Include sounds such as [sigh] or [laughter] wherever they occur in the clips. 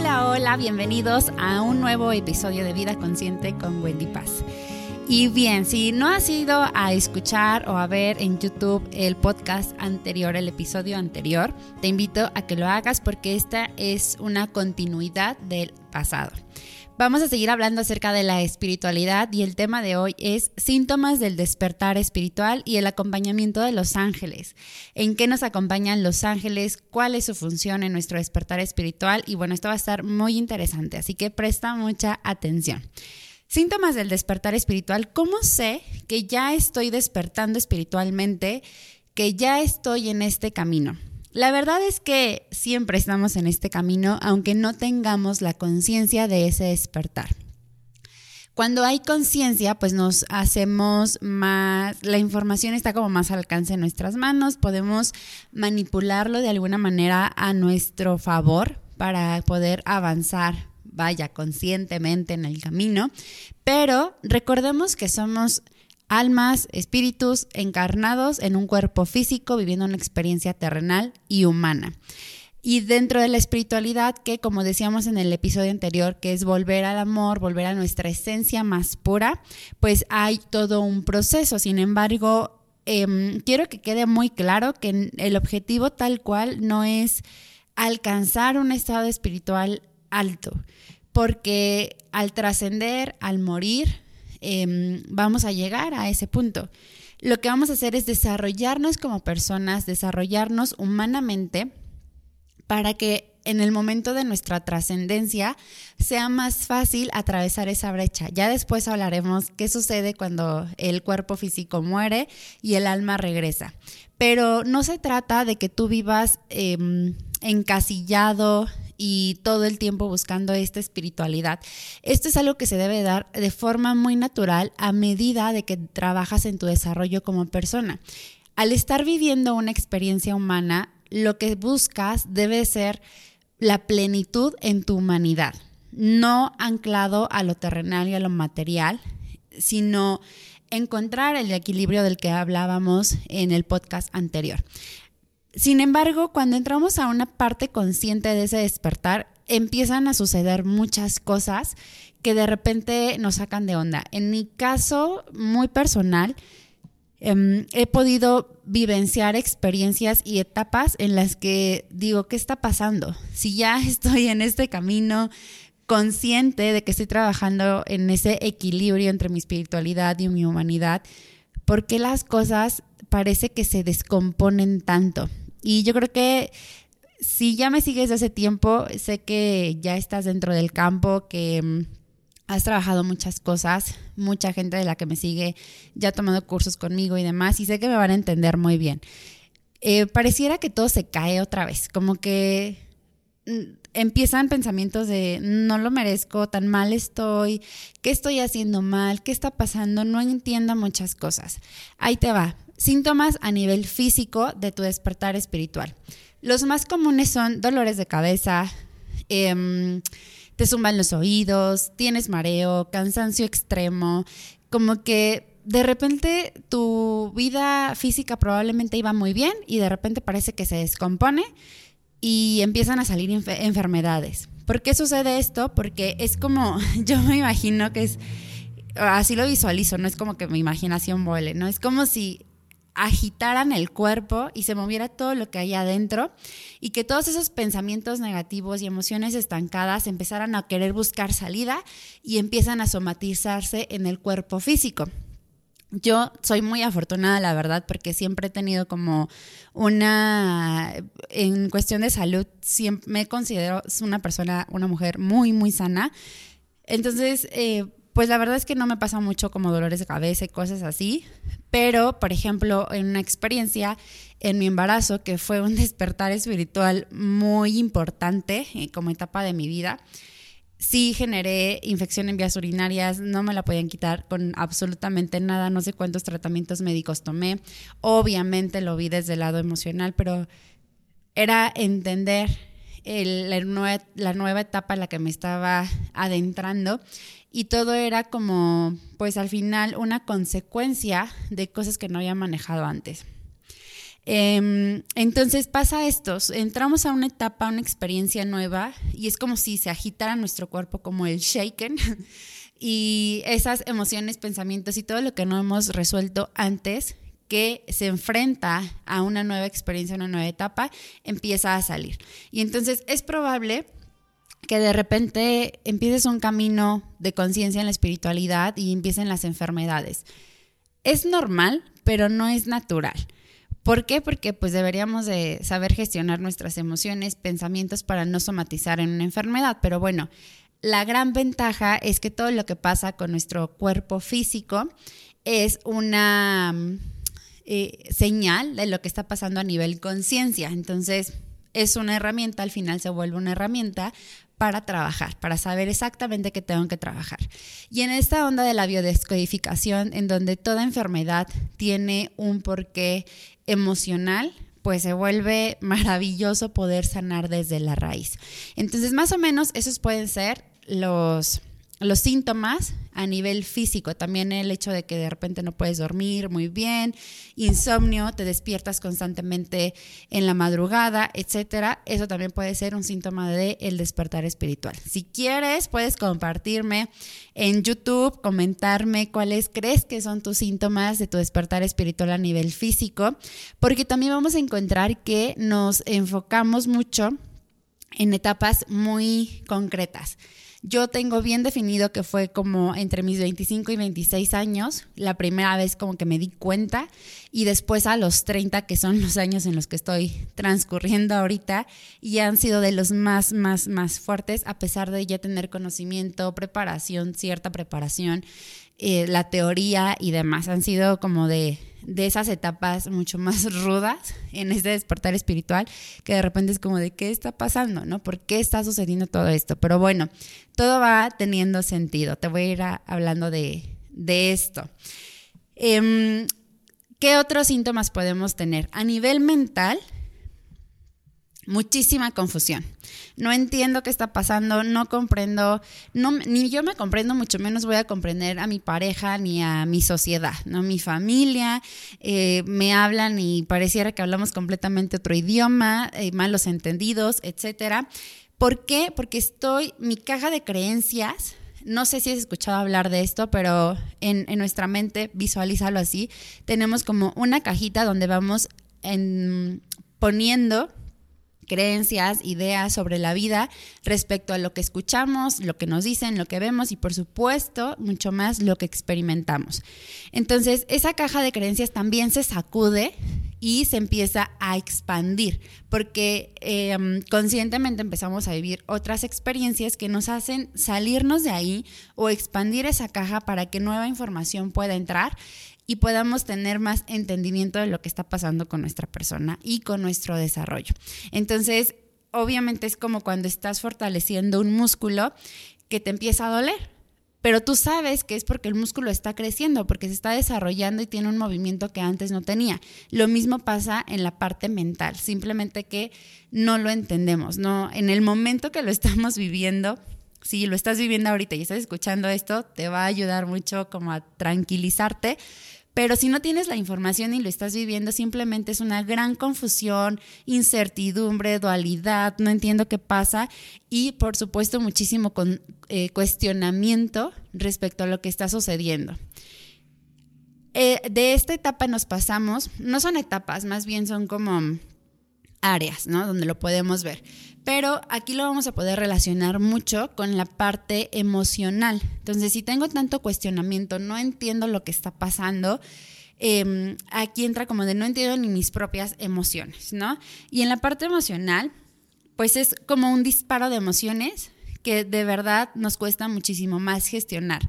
Hola, hola, bienvenidos a un nuevo episodio de Vida Consciente con Wendy Paz. Y bien, si no has ido a escuchar o a ver en YouTube el podcast anterior, el episodio anterior, te invito a que lo hagas porque esta es una continuidad del pasado. Vamos a seguir hablando acerca de la espiritualidad y el tema de hoy es síntomas del despertar espiritual y el acompañamiento de los ángeles. ¿En qué nos acompañan los ángeles? ¿Cuál es su función en nuestro despertar espiritual? Y bueno, esto va a estar muy interesante, así que presta mucha atención. Síntomas del despertar espiritual. ¿Cómo sé que ya estoy despertando espiritualmente, que ya estoy en este camino? La verdad es que siempre estamos en este camino, aunque no tengamos la conciencia de ese despertar. Cuando hay conciencia, pues nos hacemos más, la información está como más al alcance de nuestras manos, podemos manipularlo de alguna manera a nuestro favor para poder avanzar, vaya, conscientemente en el camino, pero recordemos que somos almas, espíritus encarnados en un cuerpo físico viviendo una experiencia terrenal y humana. Y dentro de la espiritualidad, que como decíamos en el episodio anterior, que es volver al amor, volver a nuestra esencia más pura, pues hay todo un proceso. Sin embargo, em, quiero que quede muy claro que el objetivo tal cual no es alcanzar un estado espiritual alto, porque al trascender, al morir, Em, vamos a llegar a ese punto. Lo que vamos a hacer es desarrollarnos como personas, desarrollarnos humanamente para que en el momento de nuestra trascendencia sea más fácil atravesar esa brecha. Ya después hablaremos qué sucede cuando el cuerpo físico muere y el alma regresa. Pero no se trata de que tú vivas em, encasillado y todo el tiempo buscando esta espiritualidad. Esto es algo que se debe dar de forma muy natural a medida de que trabajas en tu desarrollo como persona. Al estar viviendo una experiencia humana, lo que buscas debe ser la plenitud en tu humanidad, no anclado a lo terrenal y a lo material, sino encontrar el equilibrio del que hablábamos en el podcast anterior. Sin embargo, cuando entramos a una parte consciente de ese despertar, empiezan a suceder muchas cosas que de repente nos sacan de onda. En mi caso muy personal, em, he podido vivenciar experiencias y etapas en las que digo, ¿qué está pasando? Si ya [laughs] estoy en este camino consciente de que estoy trabajando en ese equilibrio entre mi espiritualidad y mi humanidad, ¿por qué las cosas parece que se descomponen tanto? Y yo creo que si ya me sigues hace tiempo, sé que ya estás dentro del campo, que mm, has trabajado muchas cosas, mucha gente de la que me sigue ya ha tomado cursos conmigo y demás, y sé que me van a entender muy bien. Eh, pareciera que todo se cae otra vez, como que mm, empiezan pensamientos de no lo merezco, tan mal estoy, qué estoy haciendo mal, qué está pasando, no entiendo muchas cosas. Ahí te va. Síntomas a nivel físico de tu despertar espiritual. Los más comunes son dolores de cabeza, em, te zumban los oídos, tienes mareo, cansancio extremo, como que de repente tu vida física probablemente iba muy bien y de repente parece que se descompone y empiezan a salir enfermedades. ¿Por qué sucede esto? Porque es como, [laughs] yo me imagino que es, así lo visualizo, no es como que mi imaginación vuele, ¿no? Es como si agitaran el cuerpo y se moviera todo lo que hay adentro y que todos esos pensamientos negativos y emociones estancadas empezaran a querer buscar salida y empiezan a somatizarse en el cuerpo físico. Yo soy muy afortunada, la verdad, porque siempre he tenido como una, en cuestión de salud, siempre me considero una persona, una mujer muy, muy sana. Entonces, eh, pues la verdad es que no me pasa mucho como dolores de cabeza y cosas así, pero por ejemplo, en una experiencia en mi embarazo que fue un [laughs] despertar espiritual muy importante eh, como etapa de mi vida, sí generé infección en vías urinarias, no me la podían quitar con absolutamente nada, no sé cuántos tratamientos médicos tomé, obviamente lo vi desde el lado emocional, pero era entender la, nueva, la nueva etapa en la que me estaba adentrando y todo era como, pues al final, una consecuencia de cosas que no había manejado antes. Em, entonces pasa esto, entramos a una etapa, una experiencia nueva y es como si se agitara nuestro cuerpo como el shaken [laughs] y esas emociones, pensamientos y todo lo que no hemos resuelto antes que se enfrenta a una nueva experiencia, una nueva etapa, empieza a salir. Y entonces es probable que de repente empieces un camino de conciencia en la espiritualidad y empiecen las enfermedades. Es normal, pero no es natural. ¿Por qué? Porque pues deberíamos de saber gestionar nuestras emociones, pensamientos para no somatizar en una enfermedad. Pero bueno, la gran ventaja es que todo lo que pasa con nuestro cuerpo físico es una eh, señal de lo que está pasando a nivel conciencia. Entonces, es una herramienta, al final se vuelve una herramienta para trabajar, para saber exactamente qué tengo que trabajar. Y en esta onda de la biodescodificación, en donde toda enfermedad tiene un porqué emocional, pues se vuelve [laughs] maravilloso poder sanar desde la raíz. Entonces, más o menos, esos pueden ser los los síntomas a nivel físico, también el hecho de que de repente no puedes dormir muy bien, insomnio, te despiertas constantemente en la madrugada, etcétera, eso también puede ser un síntoma de el despertar espiritual. Si quieres, puedes compartirme en YouTube, comentarme cuáles crees que son tus síntomas de tu despertar espiritual a nivel físico, porque también vamos a encontrar que nos enfocamos mucho en etapas muy concretas. Yo tengo bien definido que fue como entre mis 25 y 26 años, la primera vez como que me di cuenta y después a los 30, que son los años en los que estoy transcurriendo ahorita, y han sido de los más, más, más fuertes, a pesar de ya tener conocimiento, preparación, cierta preparación, eh, la teoría y demás. Han sido como de de esas etapas mucho más [laughs] rudas en este despertar espiritual, que de repente es como de qué está pasando, ¿no? ¿Por qué está sucediendo todo esto? Pero bueno, todo va teniendo sentido. Te voy a ir hablando de, esto. Em, ¿Qué otros síntomas podemos tener? A nivel mental, muchísima confusión. No entiendo qué está pasando, no comprendo, ni yo me comprendo, mucho menos voy a comprender a mi pareja ni a mi sociedad, ¿no? Mi familia eh, me hablan y pareciera que hablamos completamente otro idioma, eh, malos entendidos, etcétera. ¿Por qué? Porque estoy, mi caja de creencias, no sé si has escuchado hablar de esto, pero en, nuestra mente, visualízalo así, tenemos como una cajita donde vamos en, poniendo creencias, ideas sobre la vida respecto a lo que escuchamos, lo que nos dicen, lo que vemos y por supuesto mucho más lo que experimentamos. Entonces esa caja de creencias también se sacude y se empieza a expandir, porque em, conscientemente empezamos a vivir otras experiencias que nos hacen salirnos de ahí o expandir esa caja para que nueva información pueda entrar y podamos tener más entendimiento de lo que está pasando con nuestra persona y con nuestro desarrollo. Entonces, obviamente es como cuando estás fortaleciendo un músculo que te empieza a doler, pero tú sabes que es porque el músculo está creciendo, porque se está desarrollando y tiene un movimiento que antes no tenía. Lo mismo pasa en la parte mental, simplemente que no lo entendemos, no en el momento que lo [laughs] estamos viviendo. Si lo estás viviendo ahorita y estás escuchando esto, te va a ayudar mucho como a tranquilizarte, pero si no tienes la información y lo estás viviendo, simplemente es una gran confusión, incertidumbre, dualidad, no entiendo qué pasa y por supuesto muchísimo eh, cuestionamiento respecto a lo que está sucediendo. Eh, de esta etapa nos pasamos, no son etapas, más bien son como áreas, ¿no? Donde lo podemos ver. Pero aquí lo vamos a poder relacionar mucho con la parte emocional. Entonces, si tengo tanto cuestionamiento, no entiendo lo que está pasando, em, aquí entra como de no entiendo ni mis propias emociones, ¿no? Y en la parte emocional, pues es como un disparo de emociones que de verdad nos cuesta muchísimo más gestionar.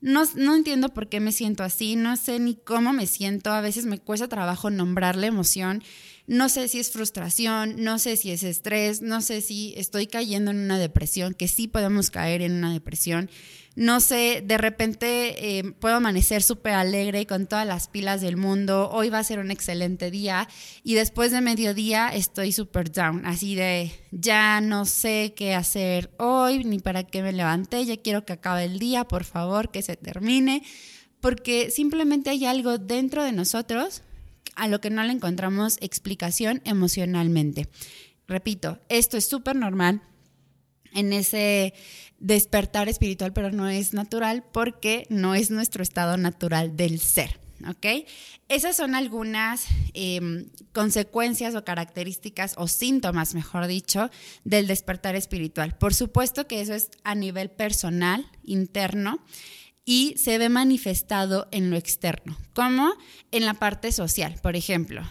No, no, entiendo por qué me siento así, no sé ni cómo me siento, a veces me cuesta trabajo nombrar la emoción no sé si es frustración, no sé si es estrés, no sé si estoy cayendo en una depresión, que sí podemos caer en una depresión. No sé, de repente eh, puedo amanecer súper alegre con todas las pilas del mundo. Hoy va a ser un excelente día y después de mediodía estoy súper down, así de ya no sé qué hacer hoy ni para qué me levanté. Ya quiero que acabe el día, por favor, que se termine, porque simplemente hay algo dentro de nosotros a lo que no le encontramos explicación emocionalmente. Repito, esto es súper normal en ese despertar espiritual, pero no es natural porque no es nuestro estado natural del ser. ¿Ok? Esas son algunas em, consecuencias o características o síntomas, mejor dicho, del despertar espiritual. Por supuesto que eso es a nivel personal, interno, y se ve manifestado en lo externo, como en la parte social, por ejemplo.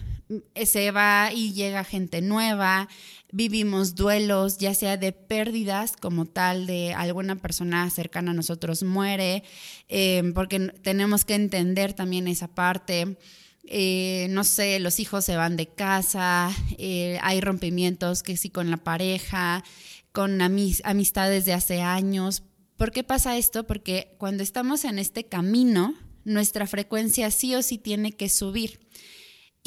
Se va y llega gente nueva, vivimos duelos, ya sea de pérdidas como tal, de alguna persona cercana a nosotros muere, eh, porque tenemos que entender también esa parte. Eh, no sé, los hijos se van de casa, eh, hay rompimientos que sí con la pareja, con amistades de hace años. ¿Por qué pasa esto? Porque cuando estamos en este camino, nuestra frecuencia sí o sí tiene que subir.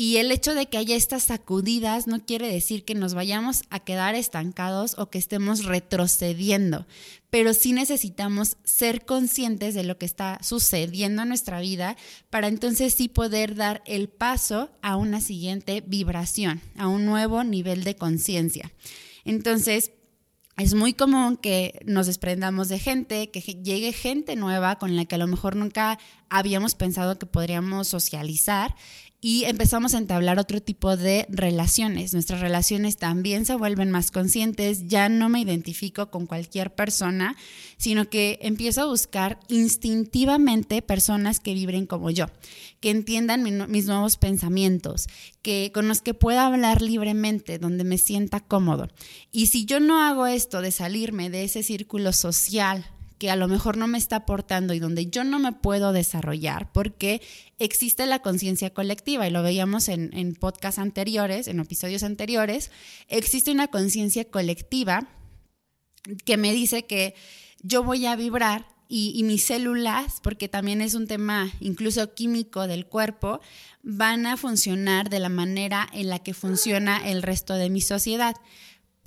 Y el hecho de que haya estas sacudidas no quiere decir que nos vayamos a quedar estancados o que estemos retrocediendo, pero sí necesitamos ser conscientes de lo que está sucediendo en nuestra vida para entonces sí poder dar el paso a una siguiente vibración, a un nuevo nivel de conciencia. Entonces, es muy común que nos desprendamos de gente, que llegue gente nueva con la que a lo mejor nunca habíamos pensado que podríamos socializar y empezamos a entablar otro tipo de relaciones. Nuestras relaciones también se vuelven más conscientes, ya no me identifico con cualquier persona, sino que empiezo a buscar instintivamente personas que vibren como yo, que entiendan mis nuevos pensamientos, que con los que pueda hablar libremente, donde me sienta cómodo. Y si yo no hago esto de salirme de ese círculo social que a lo mejor no me está aportando y donde yo no me puedo desarrollar porque existe la conciencia colectiva y lo veíamos en, en podcasts anteriores, en episodios anteriores, existe una conciencia colectiva que me dice que yo voy a vibrar y, y, mis células, porque también es un tema incluso químico del cuerpo, van a funcionar de la manera en la que funciona el resto de mi sociedad.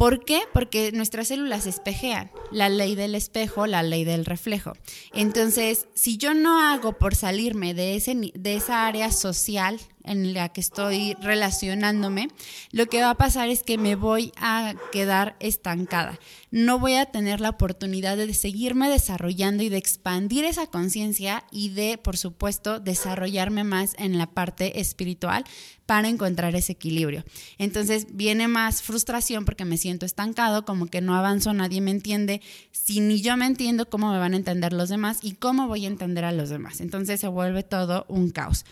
¿Por qué? Porque nuestras células espejean, la ley del espejo, la ley del reflejo. Entonces, si yo no hago por salirme de, ese, de esa área social en la que estoy relacionándome, lo que va a pasar es que me voy a quedar estancada. No voy a tener la oportunidad de seguirme desarrollando y de expandir esa conciencia y de, por supuesto, desarrollarme más en la parte espiritual para encontrar ese equilibrio. Entonces viene más frustración porque me siento estancado, como que no avanzo, nadie me entiende. Si ni yo me entiendo, ¿cómo me van a entender los demás y cómo voy a entender a los demás? Entonces se vuelve todo un caos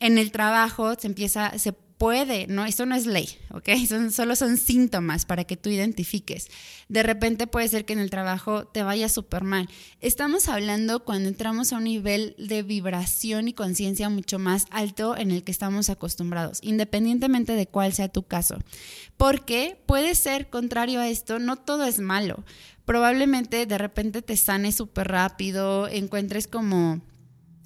en el trabajo se empieza, se puede, no, esto no es ley, ¿ok? [laughs] Solo son síntomas para que tú identifiques. De repente puede ser que en el trabajo te vaya súper mal. Estamos hablando cuando entramos a un nivel de vibración y conciencia mucho más alto en el que estamos acostumbrados, independientemente de cuál sea tu caso. Porque puede ser contrario a esto, no todo es malo. Probablemente de repente te sane súper rápido, encuentres como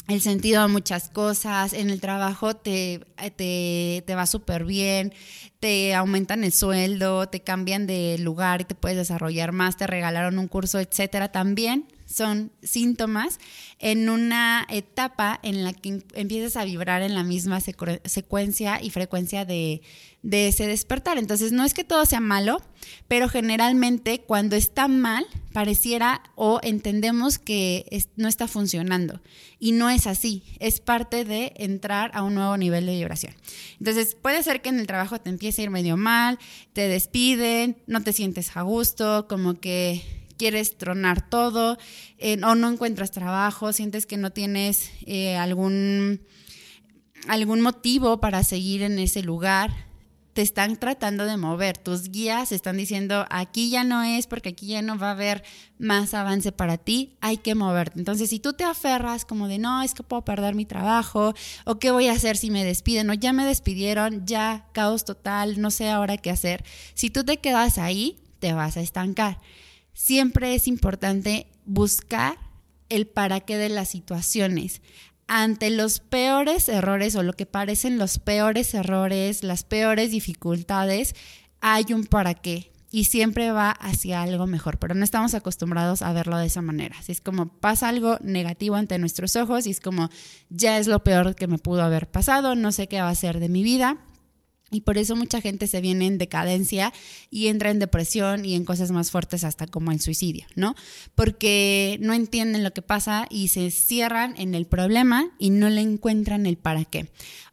el sentido a muchas cosas, en el trabajo te, te, te va súper bien, te aumentan el sueldo, te cambian de lugar y te puedes desarrollar más, te regalaron un curso, etcétera. También son síntomas en una etapa en la que empiezas a vibrar en la misma secuencia y frecuencia de, de ese despertar. Entonces, no es que todo sea malo, pero generalmente cuando está mal, pareciera o entendemos que no está funcionando. Y no es así, es parte de entrar a un nuevo nivel de vibración. Entonces, puede ser que en el trabajo te empiece a ir medio mal, te despiden, no te sientes a gusto, como que quieres tronar todo eh, o no encuentras trabajo, sientes que no tienes eh, algún, algún motivo para seguir en ese lugar te están tratando de mover, tus guías están diciendo, aquí ya no es porque aquí ya no va a haber más avance para ti, hay que moverte. Entonces, si tú te aferras como de, no, es que puedo perder mi trabajo, o qué voy a hacer si me despiden, o ya me despidieron, ya caos total, no sé ahora qué hacer, si tú te quedas ahí, te vas a estancar. Siempre es importante buscar el para qué de las situaciones ante los peores errores o lo que parecen los peores errores, las peores dificultades, hay un para qué. y siempre va hacia algo mejor, pero no estamos acostumbrados a verlo de esa manera. Así es como pasa algo negativo ante nuestros ojos y es como ya es lo peor que me pudo haber pasado, no sé qué va a ser de mi vida. Y por eso mucha gente se viene en decadencia y entra en depresión y en cosas más fuertes hasta como el suicidio, ¿no? Porque no entienden lo que pasa y se cierran en el problema y no le encuentran el para qué.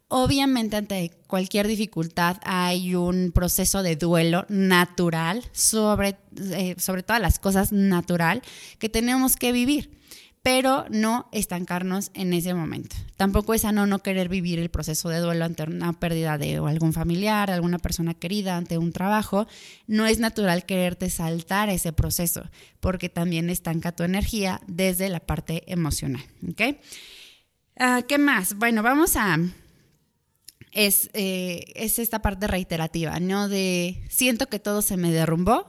Obviamente ante cualquier dificultad hay un proceso de duelo natural sobre, eh, sobre todas las cosas natural que tenemos que vivir, pero no estancarnos en ese momento. Tampoco es sano no querer vivir el proceso de duelo ante una pérdida de algún familiar, alguna persona querida, ante un trabajo. No es natural quererte saltar ese proceso porque también estanca tu energía desde la parte emocional. ¿ok? Ah, ¿Qué más? Bueno, vamos a es, eh, es esta parte reiterativa, ¿no? De siento que todo se me derrumbó,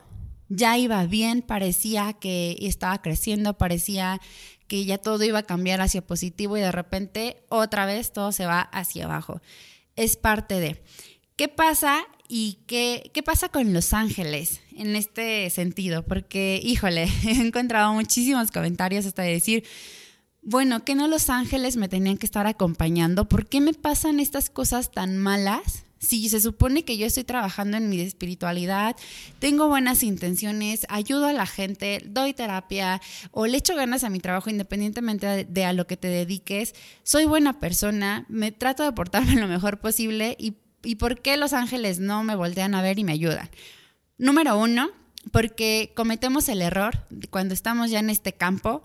ya iba bien, parecía que estaba creciendo, parecía que ya todo iba a cambiar hacia positivo y de repente otra vez todo se va hacia abajo. Es parte de. ¿Qué pasa y qué, qué pasa con Los Ángeles en este sentido? Porque, híjole, [laughs] he encontrado muchísimos comentarios hasta de decir, bueno, que no los ángeles me tenían que estar acompañando. ¿Por qué me pasan estas cosas tan malas? Si se supone que yo estoy trabajando en mi espiritualidad, tengo buenas intenciones, ayudo a la gente, doy terapia o le echo ganas a mi trabajo independientemente de, a lo que te dediques, soy buena persona, me trato de portarme [laughs] lo mejor posible y, y ¿por qué los ángeles no me voltean a ver y me ayudan? Número uno, porque cometemos el error cuando estamos ya en este campo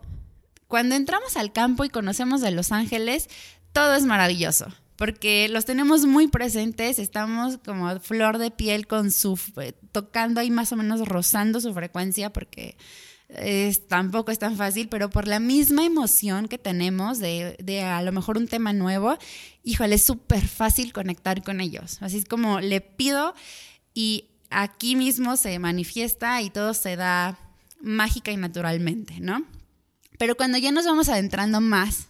cuando entramos al campo y conocemos de Los Ángeles, todo es maravilloso porque los tenemos muy presentes, estamos como flor de piel con su eh, tocando ahí más o menos rozando su frecuencia porque es, tampoco es tan fácil, pero por la misma emoción que tenemos de, de a lo mejor un tema nuevo, híjole, es súper fácil conectar con ellos. Así es como le pido y aquí mismo se manifiesta y todo se da mágica y naturalmente, ¿no? Pero cuando ya nos vamos adentrando más,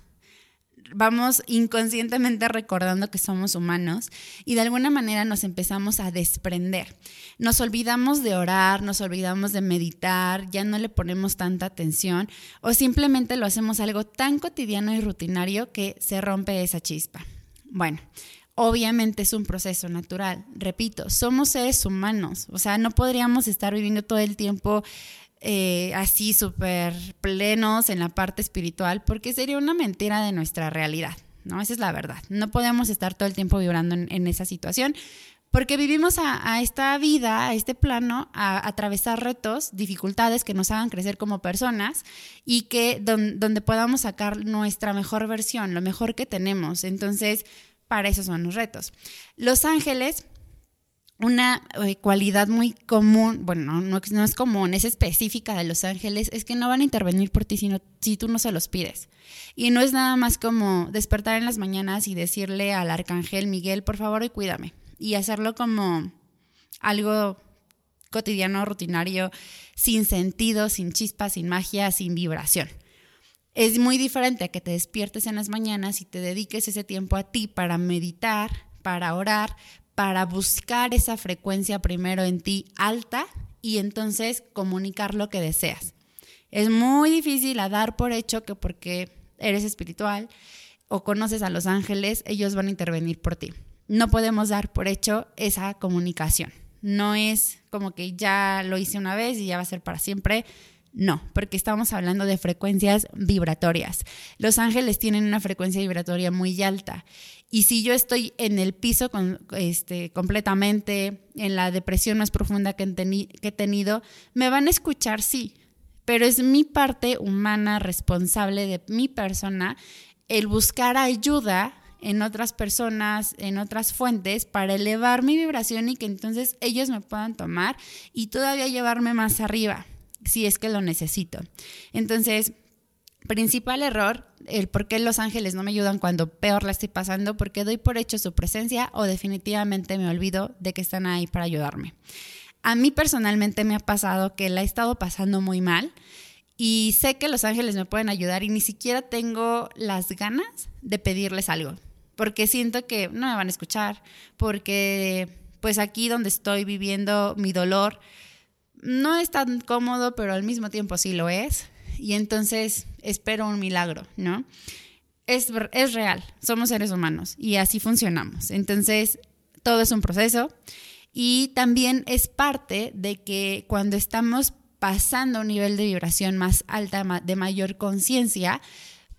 vamos inconscientemente recordando que somos humanos y de alguna manera nos empezamos a desprender. Nos olvidamos de orar, nos olvidamos de meditar, ya no le ponemos tanta atención o simplemente lo hacemos algo tan cotidiano y rutinario que se rompe esa chispa. Bueno, Obviamente es un proceso natural. Repito, somos seres humanos, o sea, no podríamos estar viviendo todo el tiempo eh, así súper plenos en la parte espiritual, porque sería una mentira de nuestra realidad, ¿no? Esa es la verdad. No podemos estar todo el tiempo vibrando en, esa situación, porque vivimos a, esta vida, a este plano, a, atravesar retos, dificultades que nos hagan crecer como personas y que donde podamos sacar nuestra mejor versión, lo mejor que tenemos. Entonces, para eso son los retos. Los ángeles una eh, cualidad muy común, bueno, no, no, es común, es específica de los ángeles, es que no van a intervenir por ti sino, si tú no se los pides. Y no es nada más como despertar en las mañanas y decirle al arcángel Miguel, por favor, y cuídame. Y hacerlo como algo cotidiano, rutinario, sin sentido, sin chispa, sin magia, sin vibración. Es muy diferente a que te despiertes en las mañanas y te dediques ese tiempo a ti para meditar, para orar, para buscar esa frecuencia primero en ti alta y entonces comunicar lo que deseas. Es muy difícil dar por hecho que porque eres espiritual o conoces a los ángeles, ellos van a intervenir por ti. No podemos dar por hecho esa comunicación. No es como que ya lo hice una vez y ya va a ser para siempre. No, porque estamos hablando de frecuencias vibratorias. Los ángeles tienen una frecuencia vibratoria muy alta. Y si yo estoy en el piso con, este, completamente, en la depresión más profunda que, que he tenido, me van a escuchar, sí, pero es mi parte humana responsable de mi persona el buscar ayuda en otras personas, en otras fuentes, para elevar mi vibración y que entonces ellos me puedan tomar y todavía llevarme más arriba si es que lo necesito. Entonces, principal error, el por qué los ángeles no me ayudan cuando peor la estoy pasando, porque doy por hecho su presencia o definitivamente me olvido de que están ahí para ayudarme. A mí personalmente me ha pasado que la he estado pasando muy mal y sé que los ángeles me pueden ayudar y ni siquiera tengo las ganas de pedirles algo, porque siento que no me van a escuchar, porque pues aquí donde estoy viviendo mi dolor, no es tan cómodo, pero al mismo tiempo sí lo es. Y entonces espero un milagro, ¿no? Es, es real, somos seres humanos y así funcionamos. Entonces, todo es un proceso y también es parte de que cuando estamos pasando a un nivel de vibración más alta, de mayor conciencia,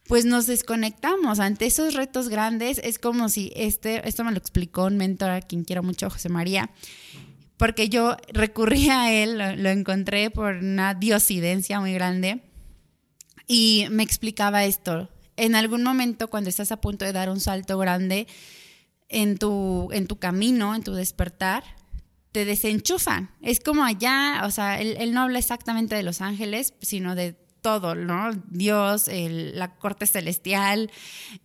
pues nos desconectamos ante esos retos grandes. Es como si este, esto me lo explicó un mentor a quien quiero mucho, José María, porque yo recurrí a él, lo, encontré por una diosidencia muy grande y me explicaba esto. En algún momento, cuando estás a punto de dar un salto grande en tu, en tu camino, en tu despertar, te desenchufan. Es como allá, o sea, él, él no habla exactamente de los ángeles, sino de todo, ¿no? Dios, la corte celestial,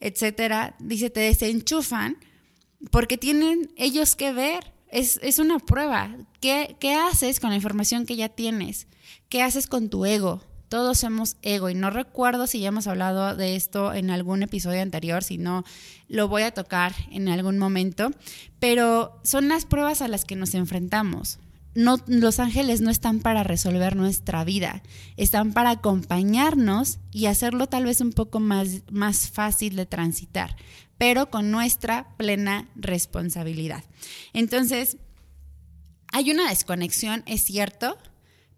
etcétera. Dice, te desenchufan porque tienen ellos que ver. Es, es una prueba. ¿Qué, ¿Qué haces con la información que ya tienes? ¿Qué haces con tu ego? Todos somos ego y no recuerdo si ya hemos hablado de esto en algún episodio anterior, si no lo voy a tocar en algún momento, pero son las pruebas a las que nos enfrentamos no, los ángeles no están para resolver nuestra vida, están para acompañarnos y hacerlo tal vez un poco más, más fácil de transitar, pero con nuestra plena responsabilidad. Entonces, hay una desconexión, es cierto,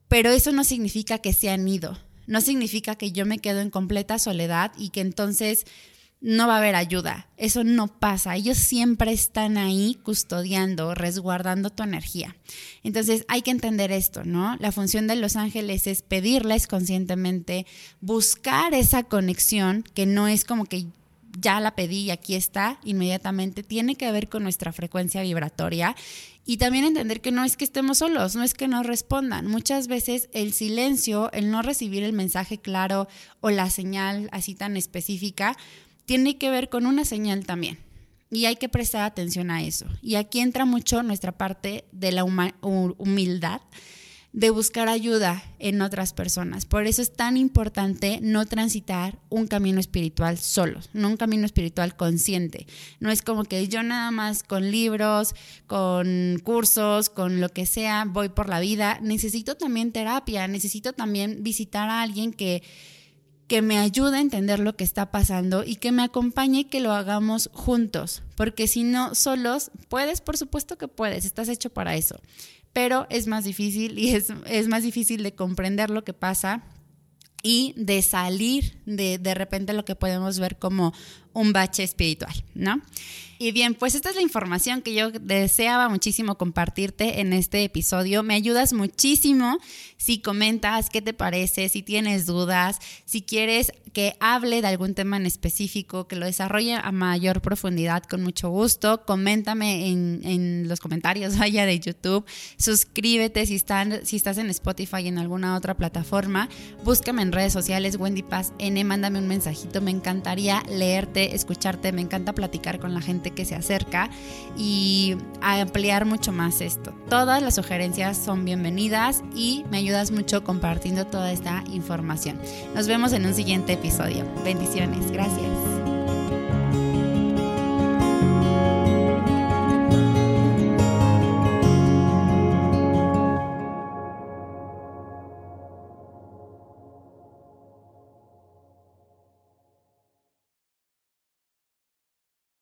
pero eso no significa que se han ido, no significa que yo me quedo en completa soledad y que entonces no va a haber ayuda. Eso no pasa. Ellos siempre están ahí custodiando, resguardando tu energía. Entonces hay que entender esto, ¿no? La función de los ángeles es pedirles conscientemente, buscar esa conexión que no es como que ya la pedí y aquí está inmediatamente, tiene que ver con nuestra frecuencia vibratoria y también entender que no es que estemos solos, no es que no respondan. Muchas veces el silencio, el no recibir el mensaje claro o la señal así tan específica, tiene que ver con una señal también. Y hay que prestar atención a eso. Y aquí entra mucho nuestra parte de la humildad, de buscar ayuda en otras personas. Por eso es tan importante no transitar un camino espiritual solo, no un camino espiritual consciente. No es como que yo nada más con libros, con cursos, con lo que sea, voy por la vida. Necesito también terapia, necesito también visitar a alguien que que me ayude a entender lo que está pasando y que me acompañe y que lo hagamos juntos, porque si no, solos, puedes, por supuesto que puedes, estás hecho para eso, pero es más difícil y es, es más difícil de comprender lo que pasa y de salir de de repente lo que podemos ver como un bache espiritual, ¿no? Y bien, pues esta es la información que yo deseaba muchísimo compartirte en este episodio. Me ayudas muchísimo si comentas qué te parece, si tienes dudas, si quieres que hable de algún tema en específico, que lo desarrolle a mayor profundidad, con mucho gusto. Coméntame en, los comentarios, [laughs] de YouTube. Suscríbete si estás en Spotify y en alguna otra plataforma. Búscame en redes sociales, Wendy Paz N. Mándame un mensajito. Me encantaría leerte, escucharte. Me encanta platicar con la gente que se acerca y ampliar mucho más esto. Todas las sugerencias son bienvenidas y me ayudas mucho compartiendo toda esta información. Nos vemos en un siguiente episodio. Bendiciones. Gracias.